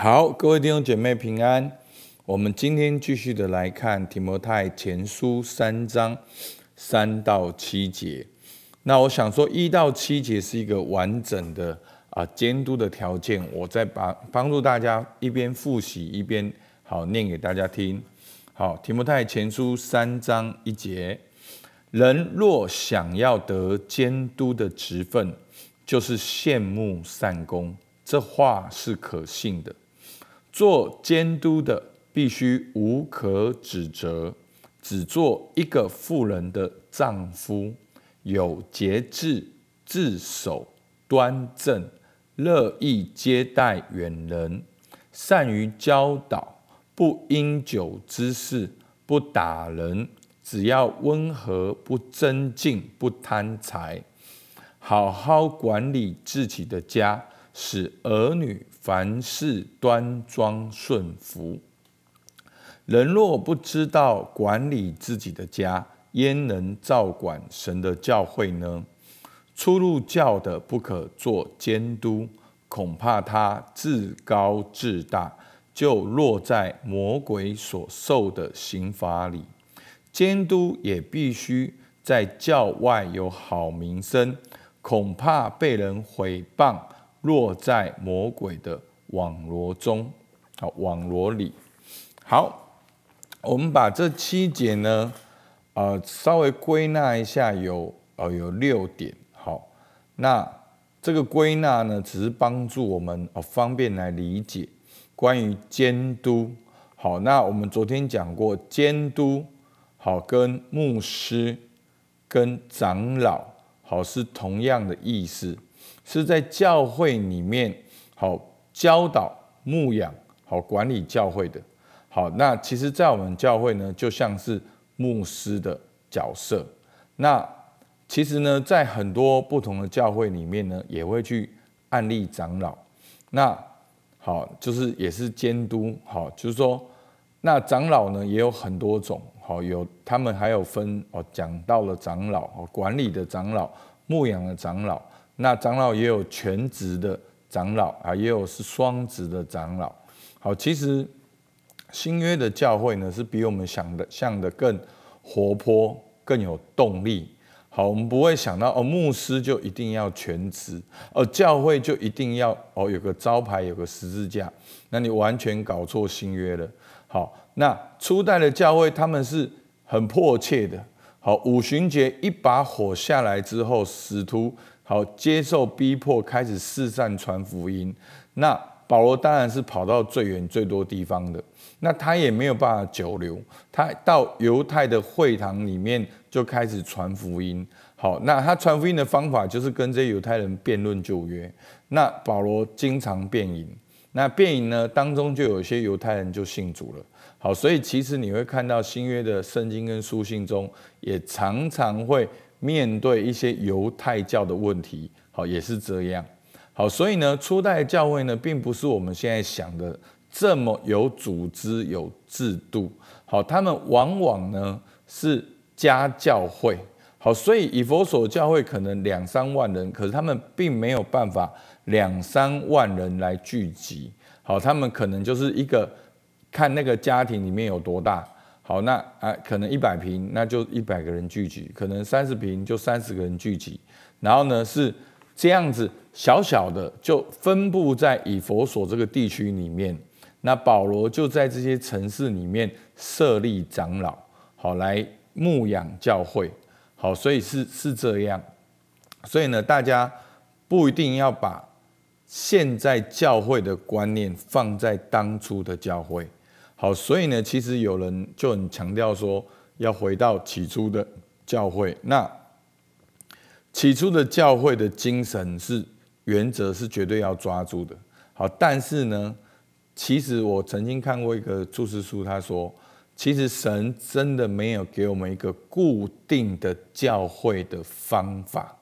好，各位弟兄姐妹平安。我们今天继续的来看提摩太前书三章三到七节。那我想说，一到七节是一个完整的啊监督的条件。我再帮帮助大家一边复习一边好念给大家听。好，提摩太前书三章一节：人若想要得监督的职分，就是羡慕善功。这话是可信的。做监督的必须无可指责，只做一个妇人的丈夫，有节制，自守端正，乐意接待远人，善于教导，不因酒之事，不打人，只要温和，不争竞，不贪财，好好管理自己的家，使儿女。凡事端庄顺服，人若不知道管理自己的家，焉能照管神的教会呢？出入教的不可做监督，恐怕他自高自大，就落在魔鬼所受的刑罚里。监督也必须在教外有好名声，恐怕被人毁谤。落在魔鬼的网罗中，好网罗里。好，我们把这七节呢，呃，稍微归纳一下，有呃有六点。好，那这个归纳呢，只是帮助我们哦方便来理解关于监督。好，那我们昨天讲过，监督好跟牧师跟长老好是同样的意思。是在教会里面好教导牧养好管理教会的，好那其实，在我们教会呢，就像是牧师的角色。那其实呢，在很多不同的教会里面呢，也会去案例长老。那好，就是也是监督好，就是说，那长老呢也有很多种，好有他们还有分哦，讲到了长老哦，管理的长老、牧养的长老。那长老也有全职的长老啊，也有是双职的长老。好，其实新约的教会呢，是比我们想的像的更活泼、更有动力。好，我们不会想到哦，牧师就一定要全职，哦，教会就一定要哦有个招牌、有个十字架。那你完全搞错新约了。好，那初代的教会他们是很迫切的。好，五旬节一把火下来之后，使徒。好，接受逼迫，开始四散传福音。那保罗当然是跑到最远最多地方的。那他也没有办法久留，他到犹太的会堂里面就开始传福音。好，那他传福音的方法就是跟这些犹太人辩论旧约。那保罗经常辩引，那辩引呢当中就有些犹太人就信主了。好，所以其实你会看到新约的圣经跟书信中，也常常会。面对一些犹太教的问题，好也是这样，好，所以呢，初代教会呢，并不是我们现在想的这么有组织、有制度，好，他们往往呢是家教会，好，所以以佛所教会可能两三万人，可是他们并没有办法两三万人来聚集，好，他们可能就是一个看那个家庭里面有多大。好，那啊，可能一百平，那就一百个人聚集；可能三十平，就三十个人聚集。然后呢，是这样子小小的，就分布在以佛所这个地区里面。那保罗就在这些城市里面设立长老，好来牧养教会。好，所以是是这样。所以呢，大家不一定要把现在教会的观念放在当初的教会。好，所以呢，其实有人就很强调说，要回到起初的教会。那起初的教会的精神是原则是绝对要抓住的。好，但是呢，其实我曾经看过一个注释书，他说，其实神真的没有给我们一个固定的教会的方法，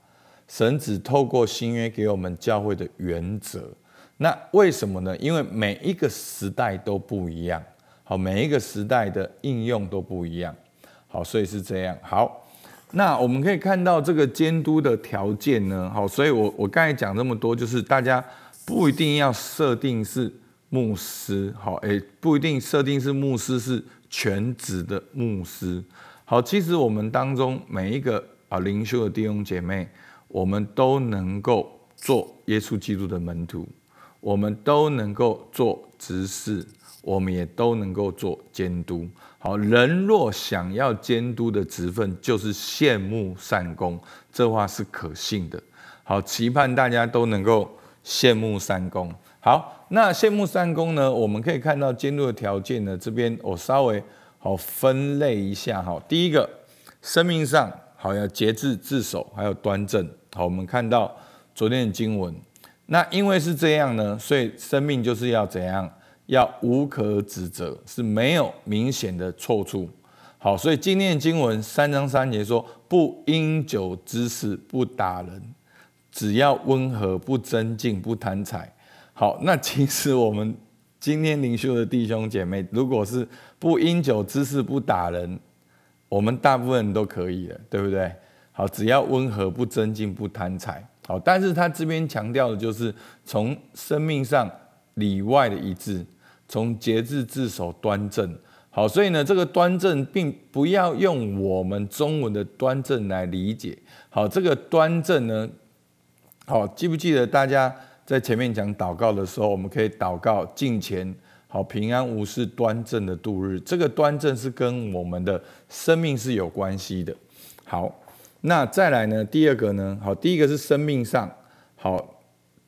神只透过新约给我们教会的原则。那为什么呢？因为每一个时代都不一样。好，每一个时代的应用都不一样。好，所以是这样。好，那我们可以看到这个监督的条件呢。好，所以我我刚才讲这么多，就是大家不一定要设定是牧师，好，诶，不一定设定是牧师，是全职的牧师。好，其实我们当中每一个啊灵修的弟兄姐妹，我们都能够做耶稣基督的门徒，我们都能够做执事，我们也都能够做监督。好，人若想要监督的职分，就是羡慕善功，这话是可信的。好，期盼大家都能够羡慕三功。好，那羡慕三功呢？我们可以看到监督的条件呢，这边我稍微。好，分类一下哈。第一个，生命上好要节制自守，还有端正。好，我们看到昨天的经文，那因为是这样呢，所以生命就是要怎样？要无可指责，是没有明显的错处。好，所以今天的经文三章三节说：不因酒滋事，不打人，只要温和，不争竞，不贪财。好，那其实我们。今天灵修的弟兄姐妹，如果是不因酒滋事不打人，我们大部分人都可以了，对不对？好，只要温和不增进不贪财。好，但是他这边强调的就是从生命上里外的一致，从节制自守端正。好，所以呢，这个端正并不要用我们中文的端正来理解。好，这个端正呢，好，记不记得大家？在前面讲祷告的时候，我们可以祷告敬前好平安无事端正的度日。这个端正是跟我们的生命是有关系的。好，那再来呢？第二个呢？好，第一个是生命上好，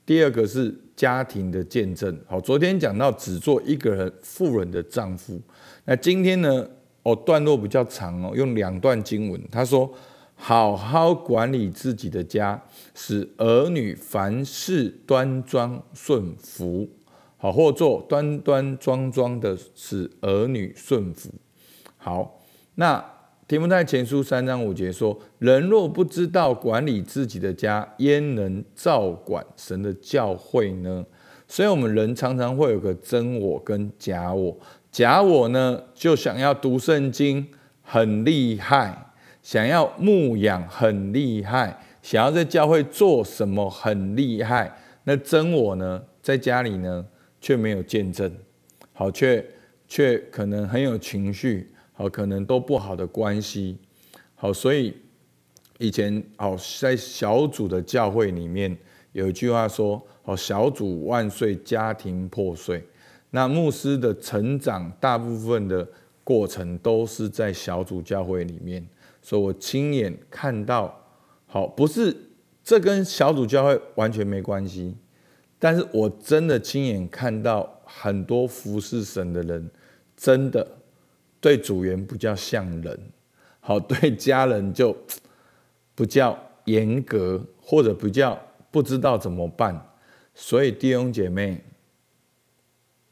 第二个是家庭的见证。好，昨天讲到只做一个人富人的丈夫。那今天呢？哦，段落比较长哦，用两段经文。他说。好好管理自己的家，使儿女凡事端庄顺服。好，或做端端庄庄的，使儿女顺服。好，那提摩太前书三章五节说：人若不知道管理自己的家，焉能照管神的教会呢？所以，我们人常常会有个真我跟假我。假我呢，就想要读圣经，很厉害。想要牧养很厉害，想要在教会做什么很厉害，那真我呢，在家里呢却没有见证，好，却却可能很有情绪，好，可能都不好的关系，好，所以以前好在小组的教会里面有一句话说，好，小组万岁，家庭破碎。那牧师的成长大部分的过程都是在小组教会里面。所以我亲眼看到，好，不是这跟小组教会完全没关系，但是我真的亲眼看到很多服侍神的人，真的对主员不叫像人，好，对家人就不叫严格，或者不叫不知道怎么办。所以弟兄姐妹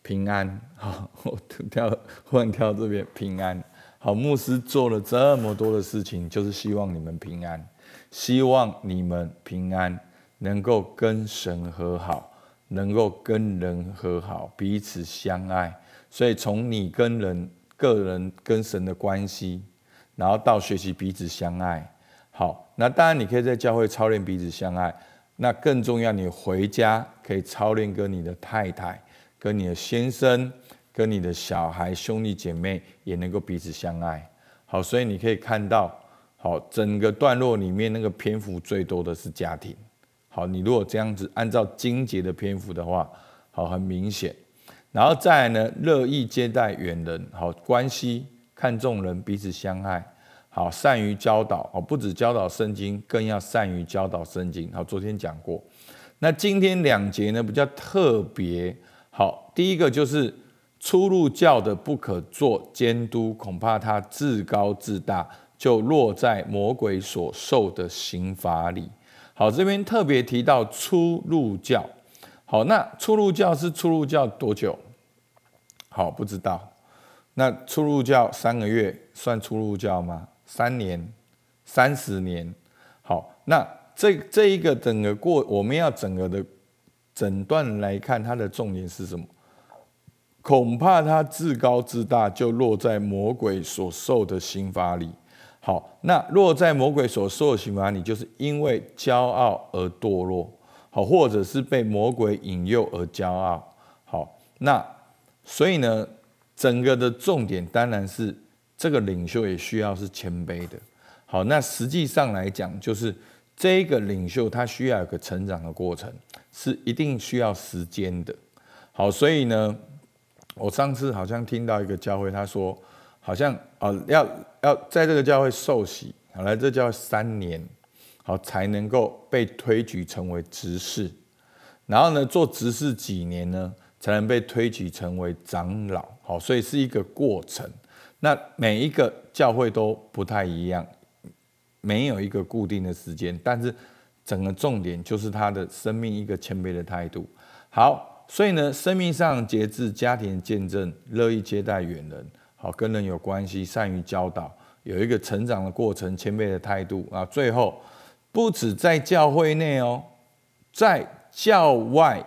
平安，好，我跳忽然跳这边平安。好，牧师做了这么多的事情，就是希望你们平安，希望你们平安，能够跟神和好，能够跟人和好，彼此相爱。所以从你跟人、个人跟神的关系，然后到学习彼此相爱。好，那当然你可以在教会操练彼此相爱，那更重要，你回家可以操练跟你的太太、跟你的先生。跟你的小孩、兄弟姐妹也能够彼此相爱，好，所以你可以看到，好，整个段落里面那个篇幅最多的是家庭，好，你如果这样子按照经节的篇幅的话，好，很明显，然后再来呢，乐意接待远人，好，关系看重人，彼此相爱，好，善于教导，哦，不止教导圣经，更要善于教导圣经，好，昨天讲过，那今天两节呢比较特别，好，第一个就是。出入教的不可做监督，恐怕他自高自大，就落在魔鬼所受的刑罚里。好，这边特别提到出入教。好，那出入教是出入教多久？好，不知道。那出入教三个月算出入教吗？三年、三十年？好，那这这一个整个过，我们要整个的诊断来看，它的重点是什么？恐怕他自高自大，就落在魔鬼所受的刑罚里。好，那落在魔鬼所受的刑罚里，就是因为骄傲而堕落。好，或者是被魔鬼引诱而骄傲。好，那所以呢，整个的重点当然是这个领袖也需要是谦卑的。好，那实际上来讲，就是这个领袖他需要有个成长的过程，是一定需要时间的。好，所以呢，我上次好像听到一个教会，他说好像啊要要在这个教会受洗，好来这教会三年，好才能够被推举成为执事，然后呢做执事几年呢，才能被推举成为长老。好，所以是一个过程。那每一个教会都不太一样。没有一个固定的时间，但是整个重点就是他的生命一个谦卑的态度。好，所以呢，生命上节制、家庭见证、乐意接待远人，好跟人有关系、善于教导，有一个成长的过程、谦卑的态度啊。最后，不止在教会内哦，在教外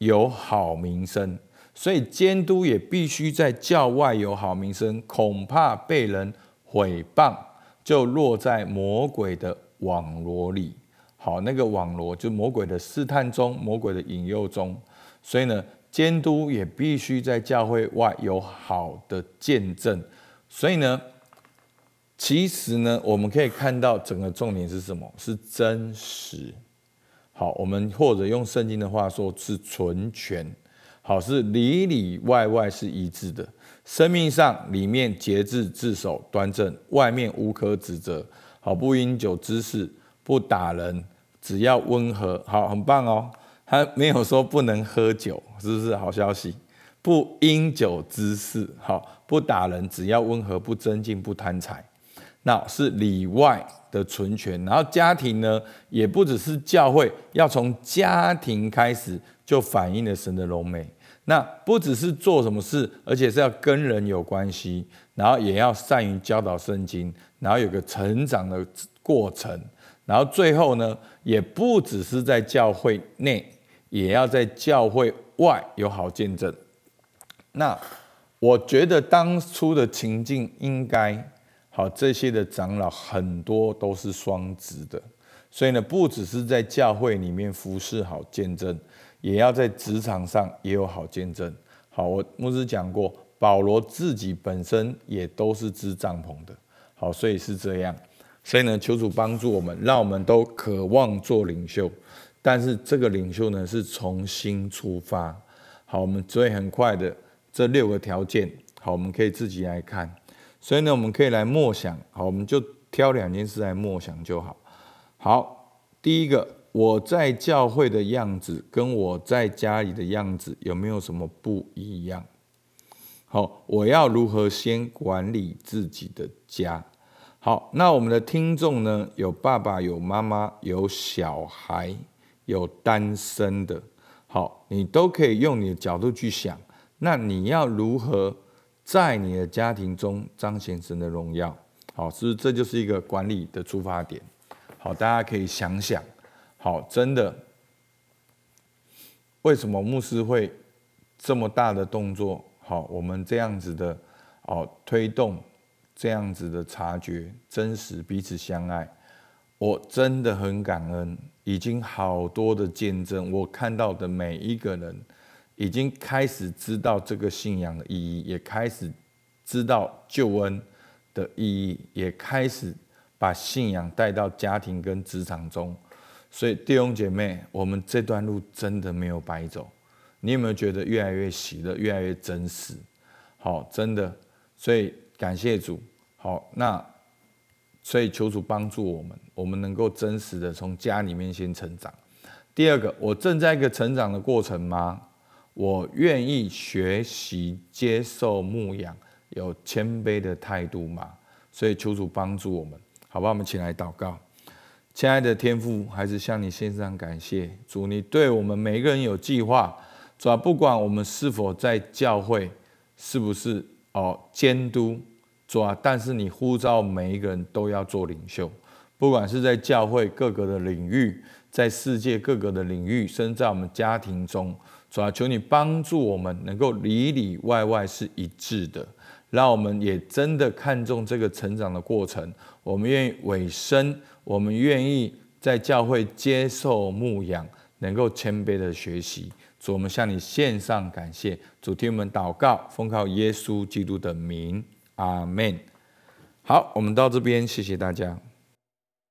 有好名声，所以监督也必须在教外有好名声，恐怕被人毁谤。就落在魔鬼的网罗里，好，那个网罗就魔鬼的试探中，魔鬼的引诱中，所以呢，监督也必须在教会外有好的见证。所以呢，其实呢，我们可以看到整个重点是什么？是真实。好，我们或者用圣经的话说，是纯全。好，是里里外外是一致的。生命上里面节制自守端正，外面无可指责。好，不饮酒滋事，不打人，只要温和。好，很棒哦。他没有说不能喝酒，是不是好消息？不饮酒滋事，好，不打人，只要温和，不增进，不贪财。那是里外的存全。然后家庭呢，也不只是教会，要从家庭开始就反映了神的荣美。那不只是做什么事，而且是要跟人有关系，然后也要善于教导圣经，然后有个成长的过程，然后最后呢，也不只是在教会内，也要在教会外有好见证。那我觉得当初的情境应该好，这些的长老很多都是双职的，所以呢，不只是在教会里面服侍好见证。也要在职场上也有好见证。好，我牧师讲过，保罗自己本身也都是支帐篷的。好，所以是这样。所以呢，求主帮助我们，让我们都渴望做领袖。但是这个领袖呢，是重新出发。好，我们所以很快的这六个条件，好，我们可以自己来看。所以呢，我们可以来默想。好，我们就挑两件事来默想就好。好，第一个。我在教会的样子跟我在家里的样子有没有什么不一样？好，我要如何先管理自己的家？好，那我们的听众呢？有爸爸，有妈妈，有小孩，有单身的。好，你都可以用你的角度去想。那你要如何在你的家庭中彰显神的荣耀？好，是这就是一个管理的出发点？好，大家可以想想。好，真的，为什么牧师会这么大的动作？好，我们这样子的哦，推动这样子的察觉，真实彼此相爱，我真的很感恩。已经好多的见证，我看到的每一个人，已经开始知道这个信仰的意义，也开始知道救恩的意义，也开始把信仰带到家庭跟职场中。所以弟兄姐妹，我们这段路真的没有白走。你有没有觉得越来越喜乐，越来越真实？好，真的。所以感谢主。好，那所以求主帮助我们，我们能够真实的从家里面先成长。第二个，我正在一个成长的过程吗？我愿意学习接受牧养，有谦卑的态度吗？所以求主帮助我们，好吧？我们起来祷告。亲爱的天父，还是向你献上感谢。主，你对我们每一个人有计划，主啊，不管我们是否在教会，是不是哦监督，主啊，但是你呼召每一个人都要做领袖，不管是在教会各个的领域，在世界各个的领域，甚至在我们家庭中，主啊，求你帮助我们能够里里外外是一致的，让我们也真的看重这个成长的过程，我们愿意委身。我们愿意在教会接受牧养，能够谦卑的学习。主，我们向你献上感谢。主，听我们祷告，奉靠耶稣基督的名，阿门。好，我们到这边，谢谢大家。